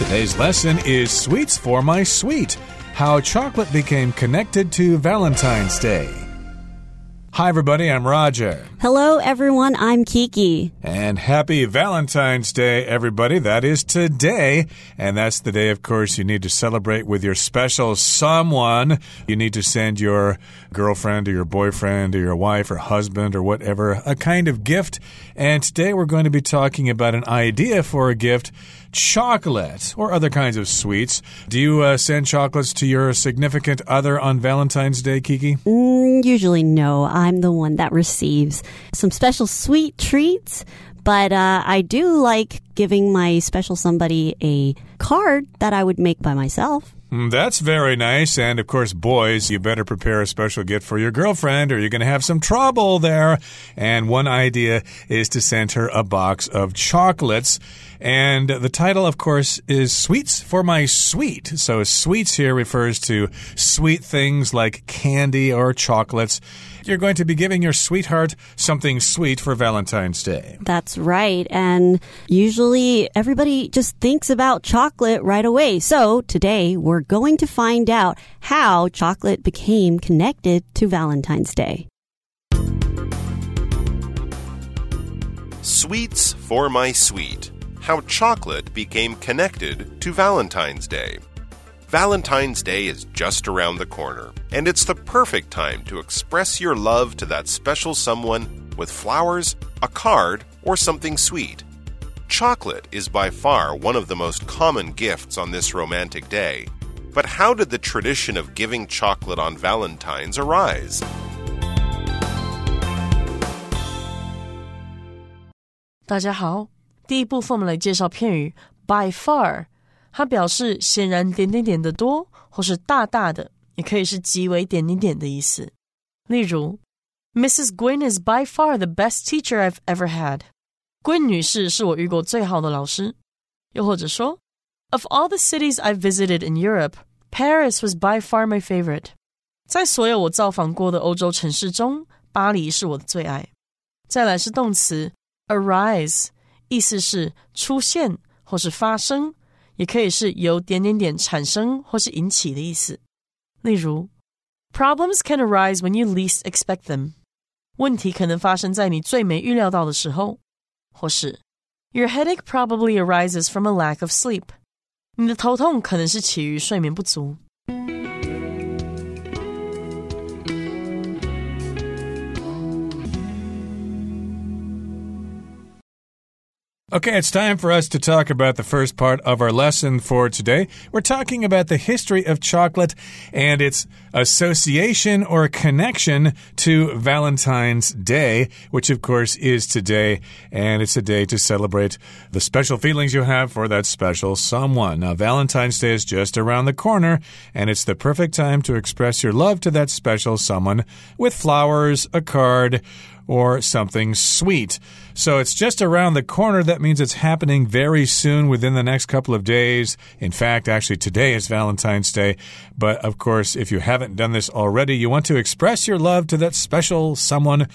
Today's lesson is Sweets for My Sweet How Chocolate Became Connected to Valentine's Day. Hi, everybody, I'm Roger. Hello, everyone, I'm Kiki. And happy Valentine's Day, everybody. That is today. And that's the day, of course, you need to celebrate with your special someone. You need to send your girlfriend or your boyfriend or your wife or husband or whatever a kind of gift. And today we're going to be talking about an idea for a gift chocolate or other kinds of sweets. Do you uh, send chocolates to your significant other on Valentine's Day, Kiki? Mm, usually, no. I'm the one that receives some special sweet treats. But uh, I do like giving my special somebody a card that I would make by myself. Mm, that's very nice. And of course, boys, you better prepare a special gift for your girlfriend or you're going to have some trouble there. And one idea is to send her a box of chocolates. And the title, of course, is Sweets for My Sweet. So, sweets here refers to sweet things like candy or chocolates. You're going to be giving your sweetheart something sweet for Valentine's Day. That's right. And usually everybody just thinks about chocolate right away. So, today we're going to find out how chocolate became connected to Valentine's Day. Sweets for My Sweet how chocolate became connected to Valentine's Day. Valentine's Day is just around the corner, and it's the perfect time to express your love to that special someone with flowers, a card, or something sweet. Chocolate is by far one of the most common gifts on this romantic day. But how did the tradition of giving chocolate on Valentine's arise? by far 它表示显然点点点的多，或是大大的，也可以是极为点点点的意思。例如，Mrs. Gwynne is by far the best teacher I've ever had。Gwynne 女士是我遇过最好的老师。又或者说，Of all the cities I've visited in Europe, Paris was by far my favorite。在所有我造访过的欧洲城市中，巴黎是我的最爱。再来是动词 arise。意思是出现或是发生，也可以是由点点点产生或是引起的意思。例如，Problems can arise when you least expect them。问题可能发生在你最没预料到的时候。或是，Your headache probably arises from a lack of sleep。你的头痛可能是起于睡眠不足。Okay, it's time for us to talk about the first part of our lesson for today. We're talking about the history of chocolate and its association or connection to Valentine's Day, which of course is today. And it's a day to celebrate the special feelings you have for that special someone. Now, Valentine's Day is just around the corner, and it's the perfect time to express your love to that special someone with flowers, a card, or something sweet. So it's just around the corner. That means it's happening very soon within the next couple of days. In fact, actually, today is Valentine's Day. But of course, if you haven't done this already, you want to express your love to that special someone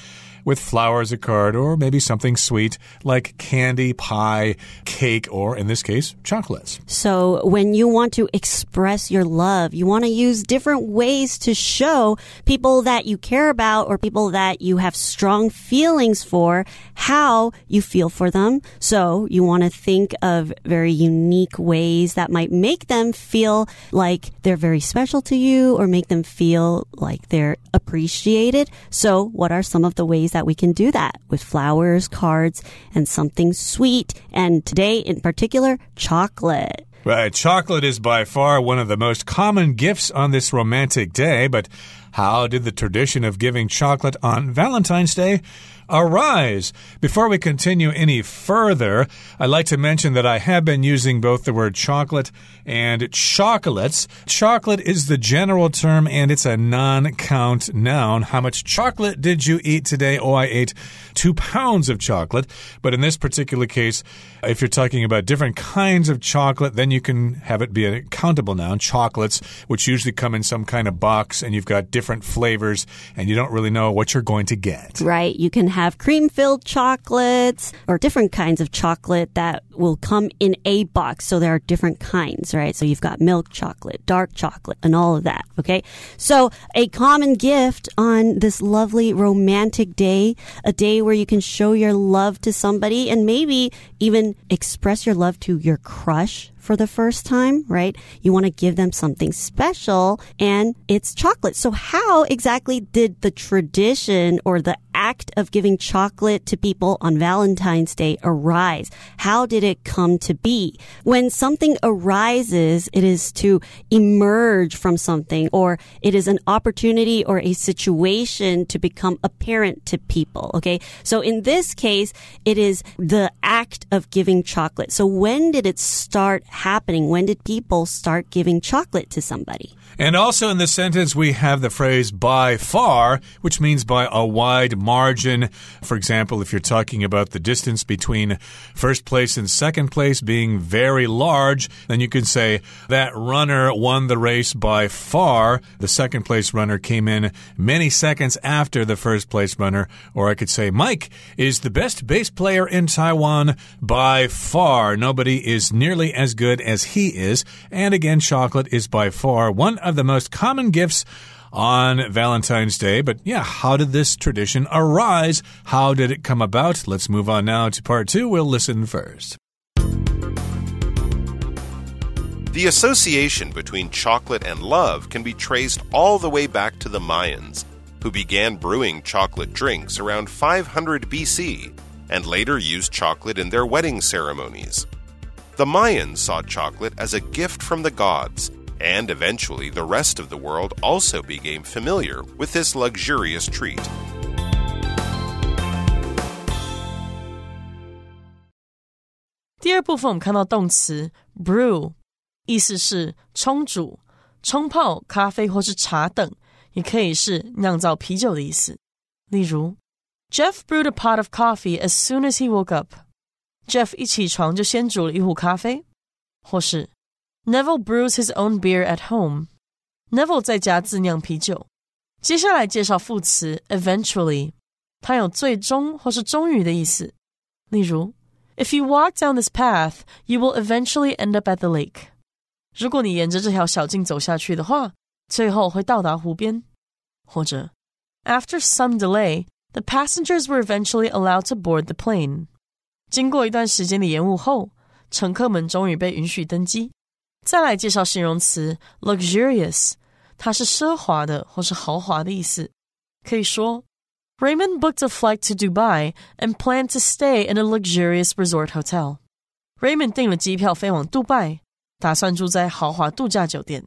with flowers, a card, or maybe something sweet like candy, pie, cake, or in this case, chocolates. So when you want to express your love, you want to use different ways to show people that you care about or people that you have strong feelings for how you feel for them. So you want to think of very unique ways that might make them feel like they're very special to you or make them feel like they're appreciated. So what are some of the ways that we can do that with flowers, cards, and something sweet. And today in particular, chocolate. Right. Chocolate is by far one of the most common gifts on this romantic day, but how did the tradition of giving chocolate on Valentine's Day arise. Before we continue any further, I'd like to mention that I have been using both the word chocolate and chocolates. Chocolate is the general term and it's a non count noun. How much chocolate did you eat today? Oh, I ate two pounds of chocolate. But in this particular case, if you're talking about different kinds of chocolate, then you can have it be a countable noun. Chocolates, which usually come in some kind of box and you've got different flavors and you don't really know what you're going to get. Right. You can have cream filled chocolates or different kinds of chocolate that will come in a box. So there are different kinds, right? So you've got milk chocolate, dark chocolate, and all of that. Okay. So a common gift on this lovely romantic day, a day where you can show your love to somebody and maybe even express your love to your crush for the first time, right? You want to give them something special and it's chocolate. So how exactly did the tradition or the act of giving chocolate to people on Valentine's Day arise? How did it come to be? When something arises, it is to emerge from something or it is an opportunity or a situation to become apparent to people. Okay. So in this case, it is the act of giving chocolate. So when did it start happening? When did people start giving chocolate to somebody? And also in the sentence, we have the phrase by far, which means by a wide margin. For example, if you're talking about the distance between first place and second place being very large, then you can say that runner won the race by far. The second place runner came in many seconds after the first place runner. Or I could say Mike is the best bass player in Taiwan by far. Nobody is nearly as good as he is. And again, chocolate is by far one of the most common gifts on Valentine's Day. But yeah, how did this tradition arise? How did it come about? Let's move on now to part two. We'll listen first. The association between chocolate and love can be traced all the way back to the Mayans, who began brewing chocolate drinks around 500 BC and later used chocolate in their wedding ceremonies. The Mayans saw chocolate as a gift from the gods, and eventually the rest of the world also became familiar with this luxurious treat. 第二部分我们看到动词 brew，意思是冲煮、冲泡咖啡或是茶等，也可以是酿造啤酒的意思。例如，Jeff brewed a pot of coffee as soon as he woke up。 Jeff 一起床就先煮了一壶咖啡，或是 Neville brews his own beer at home。Neville 在家自酿啤酒。接下来介绍副词 eventually，它有最终或是终于的意思。例如，If you walk down this path, you will eventually end up at the lake。如果你沿着这条小径走下去的话，最后会到达湖边。或者，After some delay, the passengers were eventually allowed to board the plane。 经过一段时间的延误后，乘客们终于被允许登机。再来介绍形容词 luxurious，它是奢华的或是豪华的意思。可以说，Raymond booked a flight to Dubai and planned to stay in a luxurious resort hotel。Raymond 订了机票飞往杜拜，打算住在豪华度假酒店。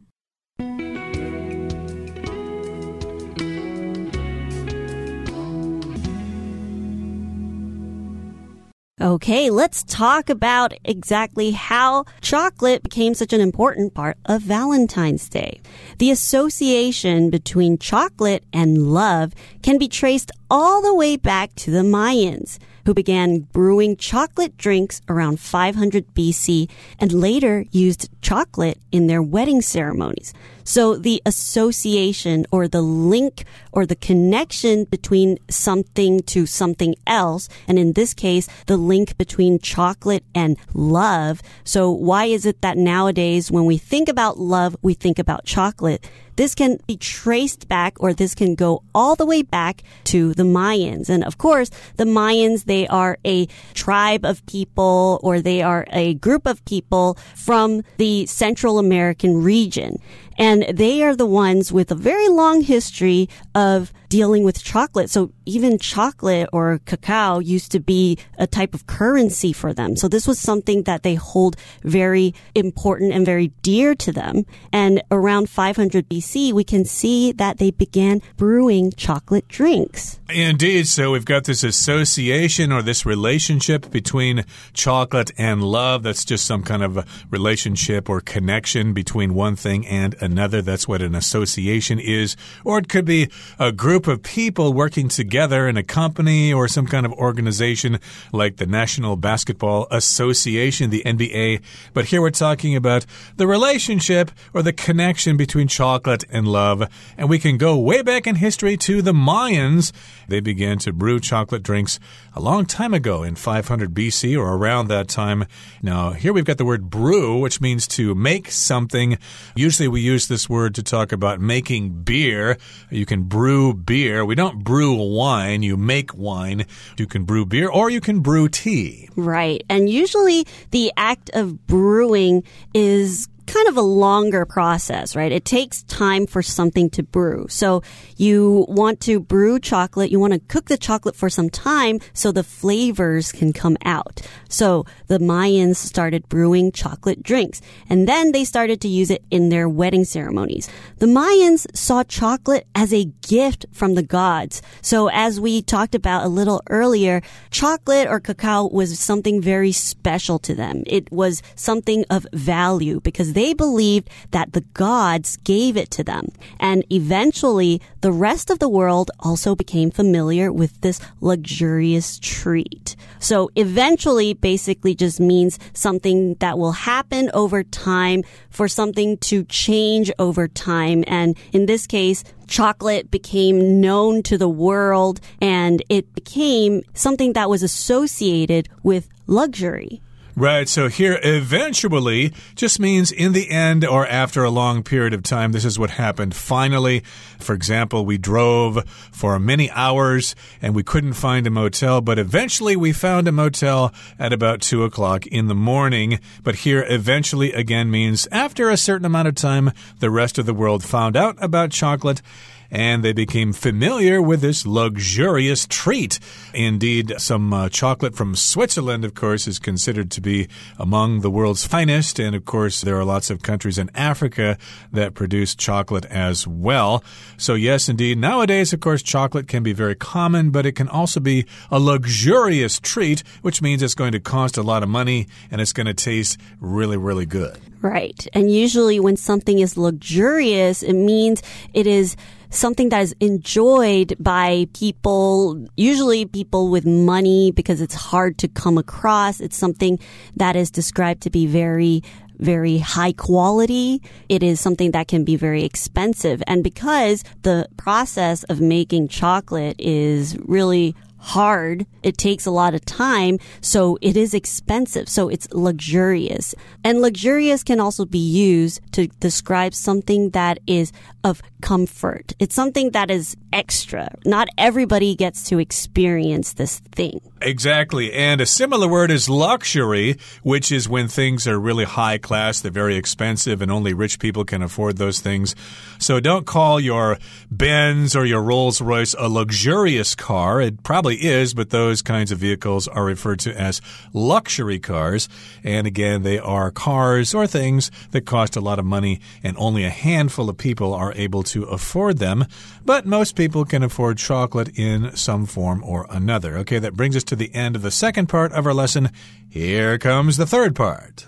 Okay, let's talk about exactly how chocolate became such an important part of Valentine's Day. The association between chocolate and love can be traced all the way back to the Mayans, who began brewing chocolate drinks around 500 BC and later used chocolate in their wedding ceremonies. So the association or the link or the connection between something to something else, and in this case, the link between chocolate and love. So why is it that nowadays when we think about love, we think about chocolate? This can be traced back or this can go all the way back to the Mayans. And of course, the Mayans, they are a tribe of people or they are a group of people from the Central American region. And they are the ones with a very long history of dealing with chocolate. So even chocolate or cacao used to be a type of currency for them. So this was something that they hold very important and very dear to them. And around 500 BC, we can see that they began brewing chocolate drinks. Indeed. So we've got this association or this relationship between chocolate and love. That's just some kind of relationship or connection between one thing and another. That's what an association is. Or it could be a group of people working together in a company or some kind of organization like the National Basketball Association, the NBA. But here we're talking about the relationship or the connection between chocolate and love. And we can go way back in history to the Mayans. They began to brew chocolate drinks a long time ago in 500 BC or around that time. Now, here we've got the word brew, which means to make something. Usually we use this word to talk about making beer. You can brew beer. We don't brew wine, you make wine. You can brew beer or you can brew tea. Right. And usually the act of brewing is kind of a longer process, right? It takes time for something to brew. So you want to brew chocolate, you want to cook the chocolate for some time so the flavors can come out. So the Mayans started brewing chocolate drinks and then they started to use it in their wedding ceremonies. The Mayans saw chocolate as a gift from the gods. So as we talked about a little earlier, chocolate or cacao was something very special to them. It was something of value because they believed that the gods gave it to them. And eventually, the rest of the world also became familiar with this luxurious treat. So eventually basically just means something that will happen over time for something to change over time. And in this case, chocolate became known to the world and it became something that was associated with luxury. Right. So here, eventually just means in the end or after a long period of time. This is what happened. Finally, for example, we drove for many hours and we couldn't find a motel, but eventually we found a motel at about two o'clock in the morning. But here, eventually again means after a certain amount of time, the rest of the world found out about chocolate and they became familiar with this luxurious treat. Indeed, some uh, chocolate from Switzerland, of course, is considered to be among the world's finest. And of course, there are lots of countries in Africa that produce chocolate as well. So, yes, indeed, nowadays, of course, chocolate can be very common, but it can also be a luxurious treat, which means it's going to cost a lot of money and it's going to taste really, really good. Right. And usually when something is luxurious, it means it is something that is enjoyed by people, usually people with money because it's hard to come across. It's something that is described to be very very high quality. It is something that can be very expensive. And because the process of making chocolate is really hard. It takes a lot of time. So it is expensive. So it's luxurious. And luxurious can also be used to describe something that is of comfort. It's something that is extra. Not everybody gets to experience this thing. Exactly. And a similar word is luxury, which is when things are really high class, they're very expensive, and only rich people can afford those things. So don't call your Benz or your Rolls Royce a luxurious car. It probably is, but those kinds of vehicles are referred to as luxury cars. And again, they are cars or things that cost a lot of money, and only a handful of people are able to afford them. But most people can afford chocolate in some form or another. Okay, that brings us to the end of the second part of our lesson. Here comes the third part.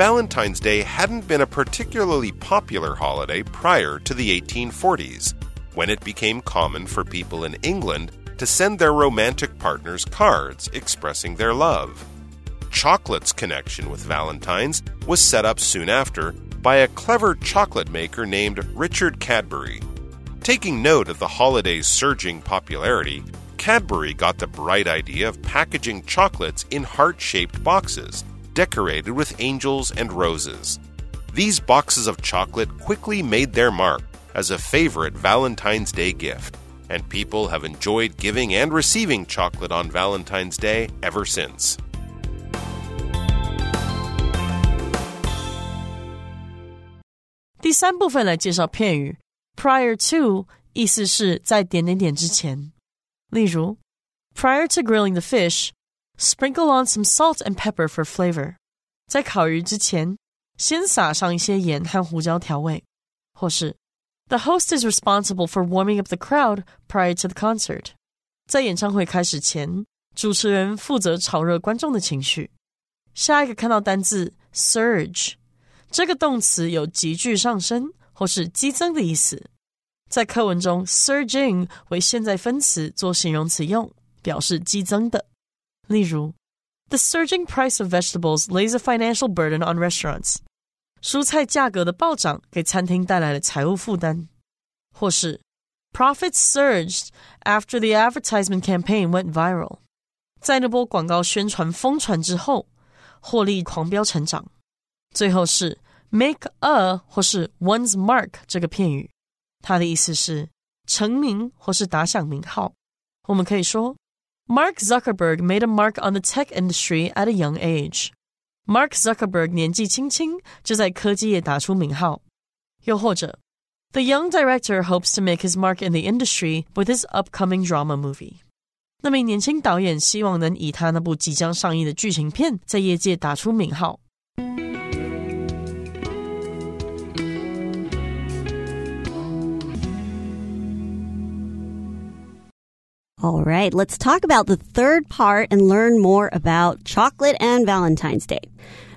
Valentine's Day hadn't been a particularly popular holiday prior to the 1840s, when it became common for people in England to send their romantic partners cards expressing their love. Chocolate's connection with Valentine's was set up soon after by a clever chocolate maker named Richard Cadbury. Taking note of the holiday's surging popularity, Cadbury got the bright idea of packaging chocolates in heart shaped boxes, decorated with angels and roses. These boxes of chocolate quickly made their mark as a favorite Valentine's Day gift, and people have enjoyed giving and receiving chocolate on Valentine's Day ever since 第三部分来介绍片语 prior to，意思是在点点点之前。例如，prior to grilling the fish，sprinkle on some salt and pepper for flavor。在烤鱼之前，先撒上一些盐和胡椒调味。或是，the host is responsible for warming up the crowd prior to the concert。在演唱会开始前，主持人负责炒热观众的情绪。下一个看到单字 surge。这个动词有急剧上升 或是激增的意思。在课文中，surging 为现在分词做形容词用，表示激增的。例如，The surging price of vegetables lays a financial burden on restaurants。蔬菜价格的暴涨给餐厅带来了财务负担，或是 profits surged after the advertisement campaign went viral，在那波广告宣传疯传之后，获利狂飙成长。最后是 make a 或是 one's mark 这个片语，它的意思是成名或是打响名号。我们可以说 Mark Zuckerberg made a mark on the tech industry at a young age。Mark Zuckerberg 年纪轻轻就在科技业打出名号。又或者，The young director hopes to make his mark in the industry with his upcoming drama movie。那名年轻导演希望能以他那部即将上映的剧情片在业界打出名号。 All right, let's talk about the third part and learn more about chocolate and Valentine's Day.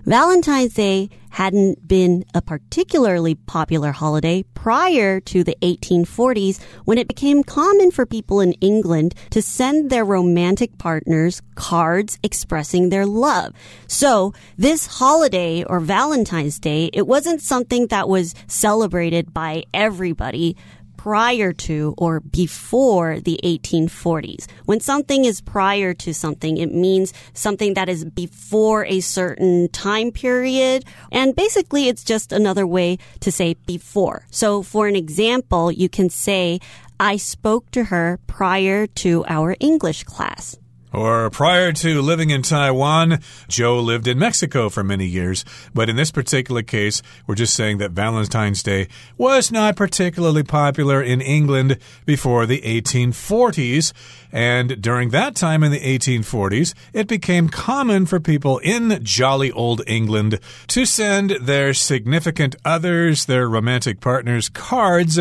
Valentine's Day hadn't been a particularly popular holiday prior to the 1840s when it became common for people in England to send their romantic partners cards expressing their love. So this holiday or Valentine's Day, it wasn't something that was celebrated by everybody prior to or before the 1840s. When something is prior to something, it means something that is before a certain time period. And basically, it's just another way to say before. So for an example, you can say, I spoke to her prior to our English class. Or prior to living in Taiwan, Joe lived in Mexico for many years. But in this particular case, we're just saying that Valentine's Day was not particularly popular in England before the 1840s. And during that time in the 1840s, it became common for people in jolly old England to send their significant others, their romantic partners, cards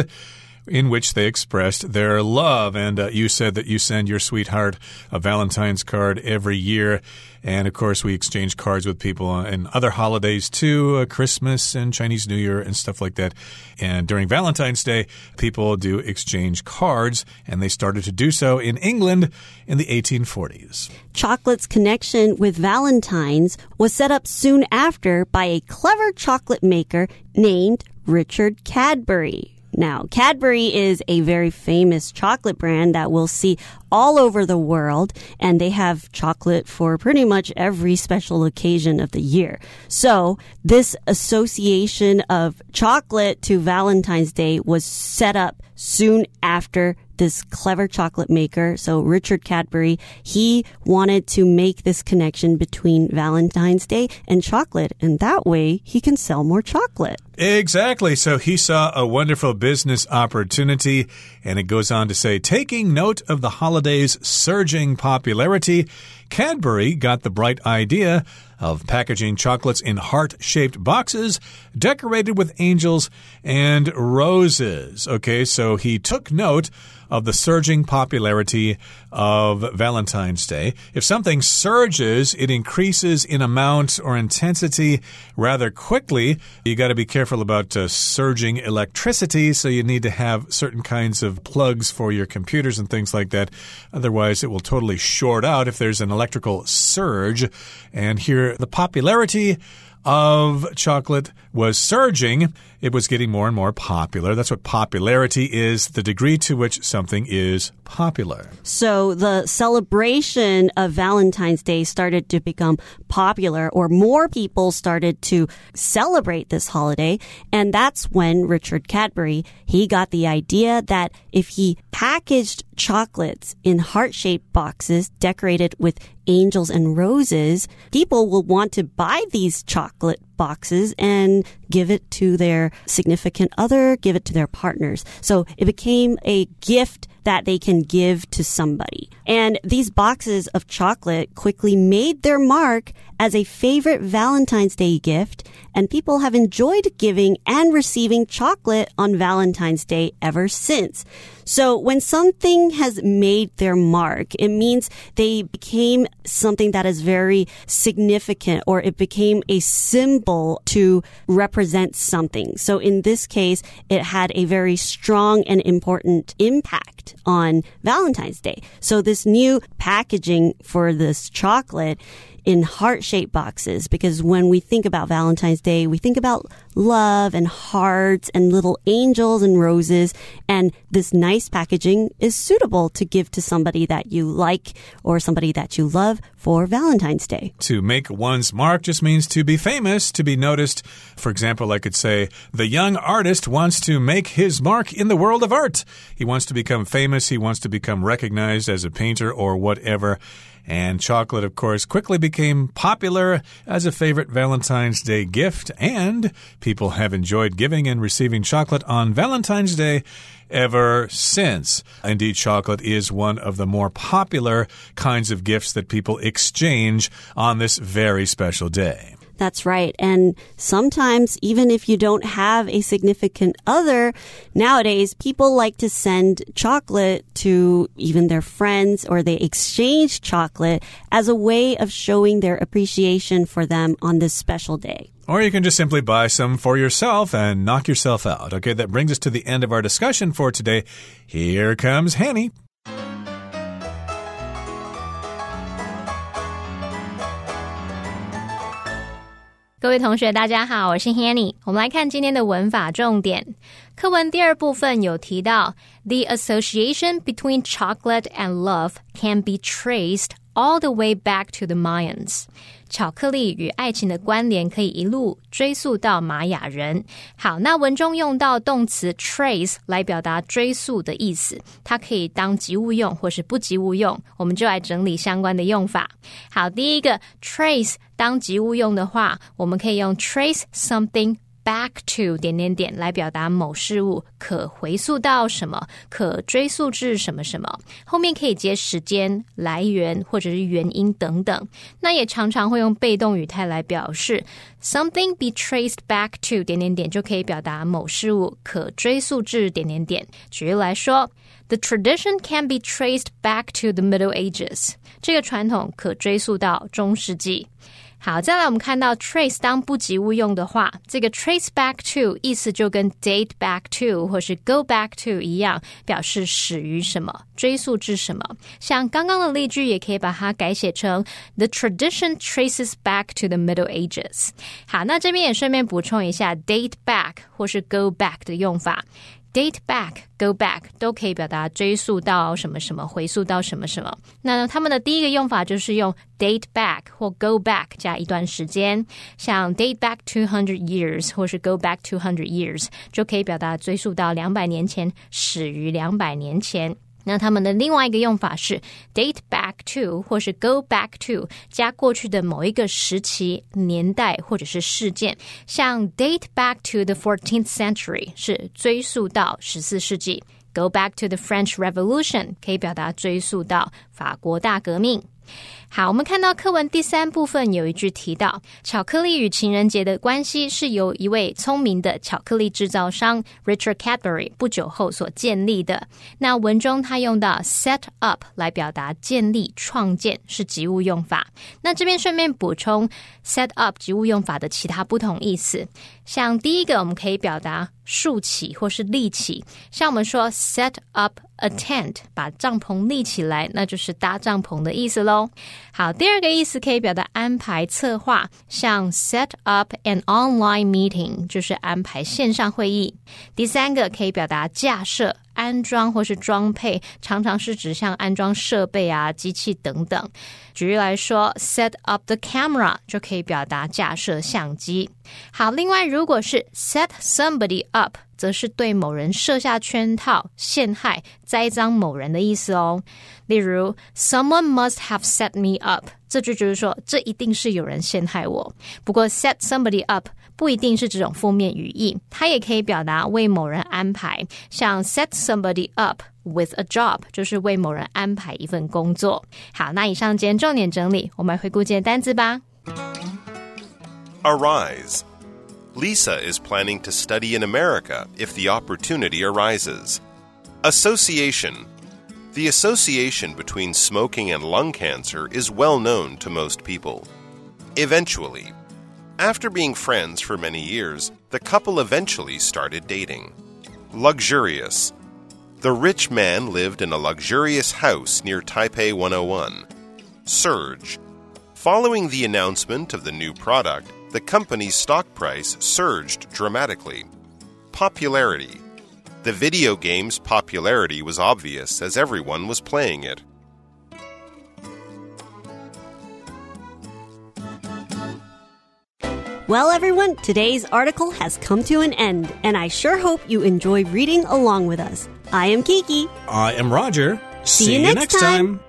in which they expressed their love. And uh, you said that you send your sweetheart a Valentine's card every year. And of course, we exchange cards with people and other holidays too, uh, Christmas and Chinese New Year and stuff like that. And during Valentine's Day, people do exchange cards, and they started to do so in England in the 1840s. Chocolate's connection with Valentine's was set up soon after by a clever chocolate maker named Richard Cadbury. Now, Cadbury is a very famous chocolate brand that we'll see all over the world, and they have chocolate for pretty much every special occasion of the year. So, this association of chocolate to Valentine's Day was set up soon after this clever chocolate maker. So Richard Cadbury, he wanted to make this connection between Valentine's Day and chocolate. And that way he can sell more chocolate. Exactly. So he saw a wonderful business opportunity. And it goes on to say, taking note of the holiday's surging popularity, Cadbury got the bright idea of packaging chocolates in heart shaped boxes decorated with angels and roses. Okay, so he took note of the surging popularity of Valentine's Day. If something surges, it increases in amount or intensity rather quickly. You got to be careful about uh, surging electricity, so you need to have certain kinds of plugs for your computers and things like that. Otherwise, it will totally short out if there's an electrical surge. And here, the popularity of chocolate was surging it was getting more and more popular. That's what popularity is the degree to which something is popular. So the celebration of Valentine's Day started to become popular, or more people started to celebrate this holiday. And that's when Richard Cadbury, he got the idea that if he packaged chocolates in heart-shaped boxes decorated with angels and roses, people will want to buy these chocolate boxes and give it to their significant other, give it to their partners. So it became a gift that they can give to somebody. And these boxes of chocolate quickly made their mark as a favorite Valentine's Day gift, and people have enjoyed giving and receiving chocolate on Valentine's Day ever since. So when something has made their mark, it means they became something that is very significant or it became a symbol to represent something. So in this case, it had a very strong and important impact on Valentine's Day. So this new packaging for this chocolate in heart shaped boxes because when we think about Valentine's Day, we think about love and hearts and little angels and roses. And this nice packaging is suitable to give to somebody that you like or somebody that you love for Valentine's Day. To make one's mark just means to be famous, to be noticed. For example, I could say, the young artist wants to make his mark in the world of art. He wants to become famous, he wants to become recognized as a painter or whatever. And chocolate, of course, quickly became popular as a favorite Valentine's Day gift, and people have enjoyed giving and receiving chocolate on Valentine's Day ever since. Indeed, chocolate is one of the more popular kinds of gifts that people exchange on this very special day. That's right. And sometimes, even if you don't have a significant other, nowadays people like to send chocolate to even their friends or they exchange chocolate as a way of showing their appreciation for them on this special day. Or you can just simply buy some for yourself and knock yourself out. Okay, that brings us to the end of our discussion for today. Here comes Hanny. 各位同学，大家好，我是 Hanny。我们来看今天的文法重点。课文第二部分有提到，the association between chocolate and love can be traced all the way back to the Mayans。 巧克力与爱情的关联可以一路追溯到玛雅人。好，那文中用到动词 trace 来表达追溯的意思，它可以当及物用或是不及物用。我们就来整理相关的用法。好，第一个 trace 当及物用的话，我们可以用 trace something。Back to 点点点来表达某事物可回溯到什么，可追溯至什么什么，后面可以接时间、来源或者是原因等等。那也常常会用被动语态来表示，something be traced back to 点点点就可以表达某事物可追溯至点点点。举例来说，The tradition can be traced back to the Middle Ages。这个传统可追溯到中世纪。好，再来我们看到 trace 当不及物用的话，这个 trace back to 意思就跟 date back to 或是 go back to 一样，表示始于什么，追溯至什么。像刚刚的例句，也可以把它改写成 The tradition traces back to the Middle Ages。好，那这边也顺便补充一下 date back 或是 go back 的用法。Date back, go back 都可以表达追溯到什么什么，回溯到什么什么。那他们的第一个用法就是用 date back 或 go back 加一段时间，像 date back two hundred years 或是 go back two hundred years 就可以表达追溯到两百年前，始于两百年前。那他们的另外一个用法是 date back to 或是 go back to 加过去的某一个时期、年代或者是事件，像 date back to the fourteenth century 是追溯到十四世纪，go back to the French Revolution 可以表达追溯到法国大革命。好，我们看到课文第三部分有一句提到，巧克力与情人节的关系是由一位聪明的巧克力制造商 Richard Cadbury 不久后所建立的。那文中他用到 set up 来表达建立、创建，是及物用法。那这边顺便补充 set up 及物用法的其他不同意思。像第一个，我们可以表达竖起或是立起，像我们说 set up a tent，把帐篷立起来，那就是搭帐篷的意思喽。好，第二个意思可以表达安排、策划，像 set up an online meeting，就是安排线上会议。第三个可以表达架设。安装或是装配，常常是指向安装设备啊、机器等等。举例来说，set up the camera 就可以表达架设相机。好，另外如果是 set somebody up，则是对某人设下圈套、陷害、栽赃某人的意思哦。例如，someone must have set me up，这句就是说，这一定是有人陷害我。不过，set somebody up。不一定是这种负面语义，它也可以表达为某人安排，像 set somebody up with a job，就是为某人安排一份工作。好，那以上今天重点整理，我们回顾今天单词吧。Arise. Lisa is planning to study in America if the opportunity arises. Association. The association between smoking and lung cancer is well known to most people. Eventually. After being friends for many years, the couple eventually started dating. Luxurious. The rich man lived in a luxurious house near Taipei 101. Surge. Following the announcement of the new product, the company's stock price surged dramatically. Popularity. The video game's popularity was obvious as everyone was playing it. Well, everyone, today's article has come to an end, and I sure hope you enjoy reading along with us. I am Kiki. I am Roger. See you next time.